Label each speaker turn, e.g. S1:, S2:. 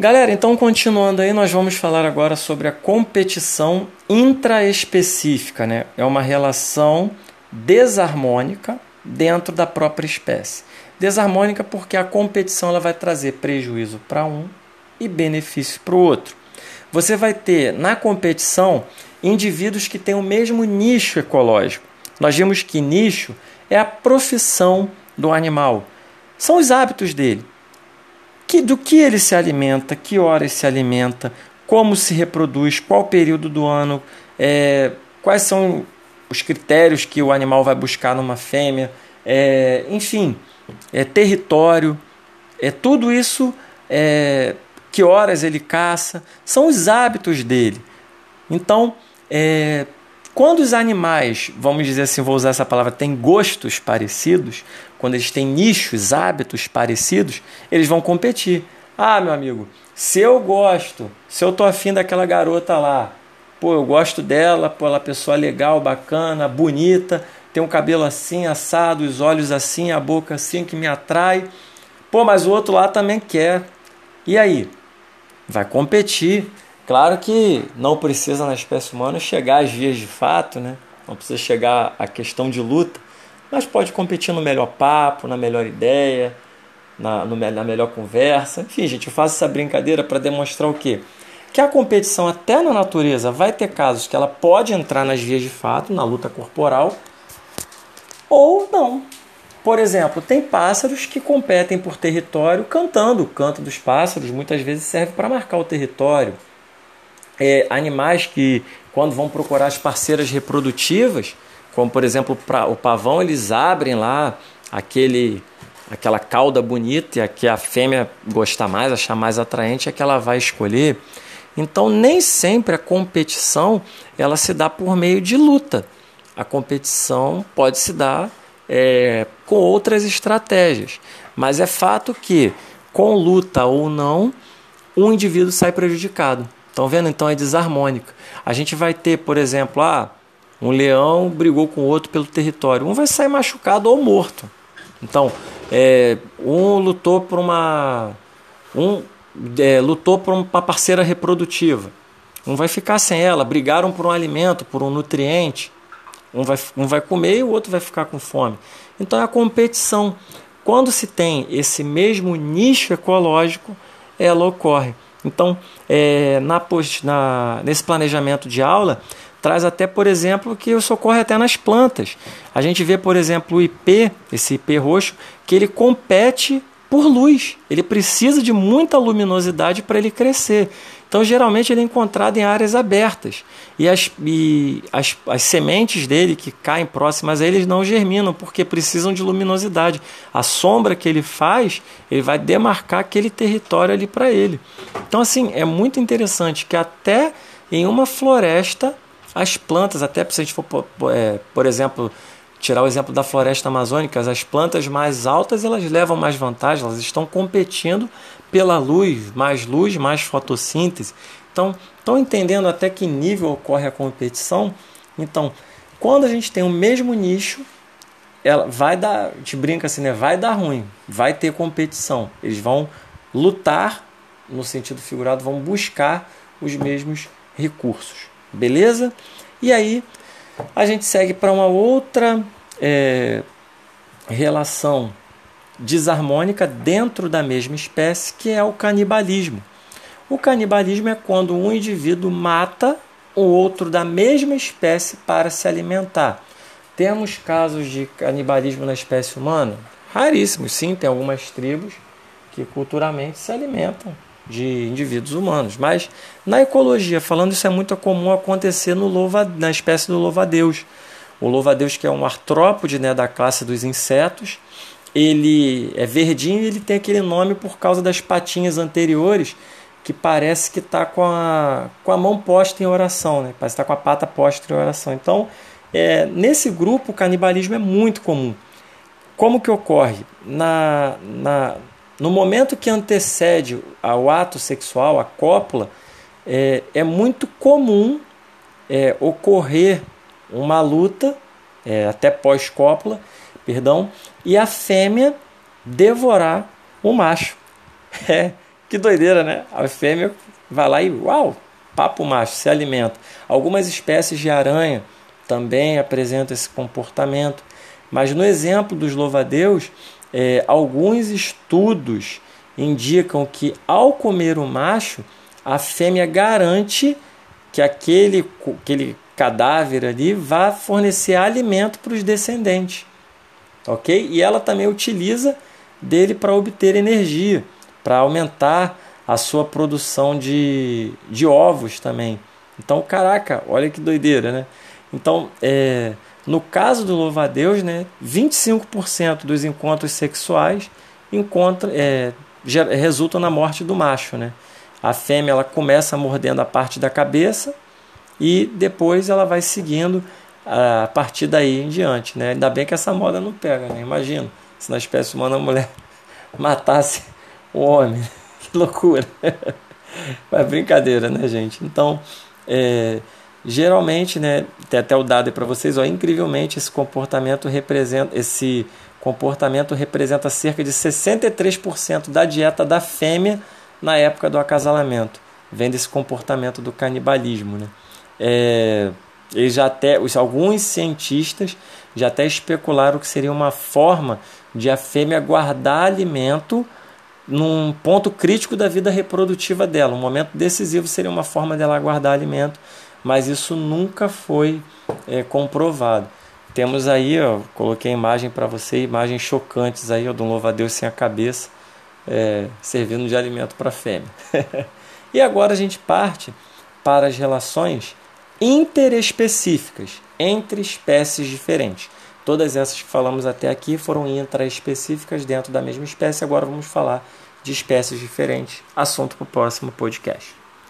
S1: Galera, então continuando aí, nós vamos falar agora sobre a competição intraespecífica, né? É uma relação desarmônica dentro da própria espécie. Desarmônica porque a competição ela vai trazer prejuízo para um e benefício para o outro. Você vai ter na competição indivíduos que têm o mesmo nicho ecológico. Nós vimos que nicho é a profissão do animal, são os hábitos dele que, do que ele se alimenta, que horas se alimenta, como se reproduz, qual período do ano, é, quais são os critérios que o animal vai buscar numa fêmea, é, enfim, é território, é tudo isso, é, que horas ele caça, são os hábitos dele. Então, é, quando os animais, vamos dizer assim, vou usar essa palavra, têm gostos parecidos, quando eles têm nichos, hábitos parecidos, eles vão competir. Ah, meu amigo, se eu gosto, se eu tô afim daquela garota lá, pô, eu gosto dela, pô, ela é pessoa legal, bacana, bonita, tem um cabelo assim, assado, os olhos assim, a boca assim, que me atrai. Pô, mas o outro lá também quer. E aí? Vai competir Claro que não precisa na espécie humana chegar às vias de fato, né? não precisa chegar à questão de luta, mas pode competir no melhor papo, na melhor ideia, na, no, na melhor conversa. Enfim, gente, eu faço essa brincadeira para demonstrar o quê? Que a competição, até na natureza, vai ter casos que ela pode entrar nas vias de fato, na luta corporal, ou não. Por exemplo, tem pássaros que competem por território cantando. O canto dos pássaros muitas vezes serve para marcar o território é, animais que, quando vão procurar as parceiras reprodutivas, como por exemplo o pavão, eles abrem lá aquele aquela cauda bonita e a que a fêmea gostar mais, achar mais atraente, é que ela vai escolher. Então, nem sempre a competição ela se dá por meio de luta. A competição pode se dar é, com outras estratégias. Mas é fato que, com luta ou não, um indivíduo sai prejudicado. Estão vendo? Então é desarmônica. A gente vai ter, por exemplo, ah, um leão brigou com outro pelo território. Um vai sair machucado ou morto. Então, é, um lutou por uma. Um é, lutou por uma parceira reprodutiva. Um vai ficar sem ela. Brigaram por um alimento, por um nutriente. Um vai, um vai comer e o outro vai ficar com fome. Então é a competição. Quando se tem esse mesmo nicho ecológico, ela ocorre. Então, é, na, na, nesse planejamento de aula, traz até, por exemplo, que isso ocorre até nas plantas. A gente vê, por exemplo, o IP, esse IP roxo, que ele compete por luz. Ele precisa de muita luminosidade para ele crescer. Então, geralmente, ele é encontrado em áreas abertas. E as, e as, as sementes dele que caem próximas a eles não germinam, porque precisam de luminosidade. A sombra que ele faz, ele vai demarcar aquele território ali para ele. Então, assim, é muito interessante que até em uma floresta, as plantas, até se a gente for, é, por exemplo, tirar o exemplo da floresta amazônica, as plantas mais altas elas levam mais vantagem, elas estão competindo pela luz, mais luz, mais fotossíntese. Então, estão entendendo até que nível ocorre a competição? Então, quando a gente tem o mesmo nicho, ela vai dar, gente brinca assim, né? Vai dar ruim, vai ter competição. Eles vão lutar no sentido figurado, vão buscar os mesmos recursos. Beleza? E aí a gente segue para uma outra é, relação desarmônica dentro da mesma espécie, que é o canibalismo. O canibalismo é quando um indivíduo mata o outro da mesma espécie para se alimentar. Temos casos de canibalismo na espécie humana? Raríssimos, sim, tem algumas tribos que culturalmente se alimentam de indivíduos humanos. Mas na ecologia, falando isso é muito comum acontecer no louva, na espécie do louva-a-Deus. O louva-a-Deus que é um artrópode né, da classe dos insetos, ele é verdinho e ele tem aquele nome por causa das patinhas anteriores que parece que está com a, com a mão posta em oração, né? parece estar tá com a pata posta em oração. Então, é, nesse grupo, o canibalismo é muito comum. Como que ocorre? Na, na, no momento que antecede ao ato sexual, a cópula, é, é muito comum é, ocorrer uma luta, é, até pós-cópula, perdão, e a fêmea devorar o macho. É, que doideira, né? A fêmea vai lá e, uau, papo macho, se alimenta. Algumas espécies de aranha também apresentam esse comportamento. Mas no exemplo dos louvadeus, é, alguns estudos indicam que ao comer o macho, a fêmea garante que aquele, aquele cadáver ali vá fornecer alimento para os descendentes. Ok? E ela também utiliza dele para obter energia, para aumentar a sua produção de, de ovos também. Então, caraca, olha que doideira, né? Então, é, no caso do louva-a-Deus, né, 25% dos encontros sexuais encontra, é, resultam na morte do macho. Né? A fêmea ela começa mordendo a parte da cabeça e depois ela vai seguindo a partir daí em diante. Né? Ainda bem que essa moda não pega, né? imagina se na espécie humana a mulher matasse o homem. Que loucura! Mas brincadeira, né, gente? Então, é, geralmente, né, tem até o dado para vocês, ó, incrivelmente esse comportamento representa esse comportamento representa cerca de 63% da dieta da fêmea na época do acasalamento. Vem desse comportamento do canibalismo. Né? É, eles já até, os, alguns cientistas já até especularam que seria uma forma de a fêmea guardar alimento num ponto crítico da vida reprodutiva dela. Um momento decisivo seria uma forma dela guardar alimento, mas isso nunca foi é, comprovado. Temos aí, ó, coloquei a imagem para você, imagens chocantes aí, ó, de louva-a-Deus sem a cabeça, é, servindo de alimento para a fêmea. e agora a gente parte para as relações interespecíficas entre espécies diferentes. Todas essas que falamos até aqui foram intraespecíficas dentro da mesma espécie. Agora vamos falar de espécies diferentes. Assunto para o próximo podcast.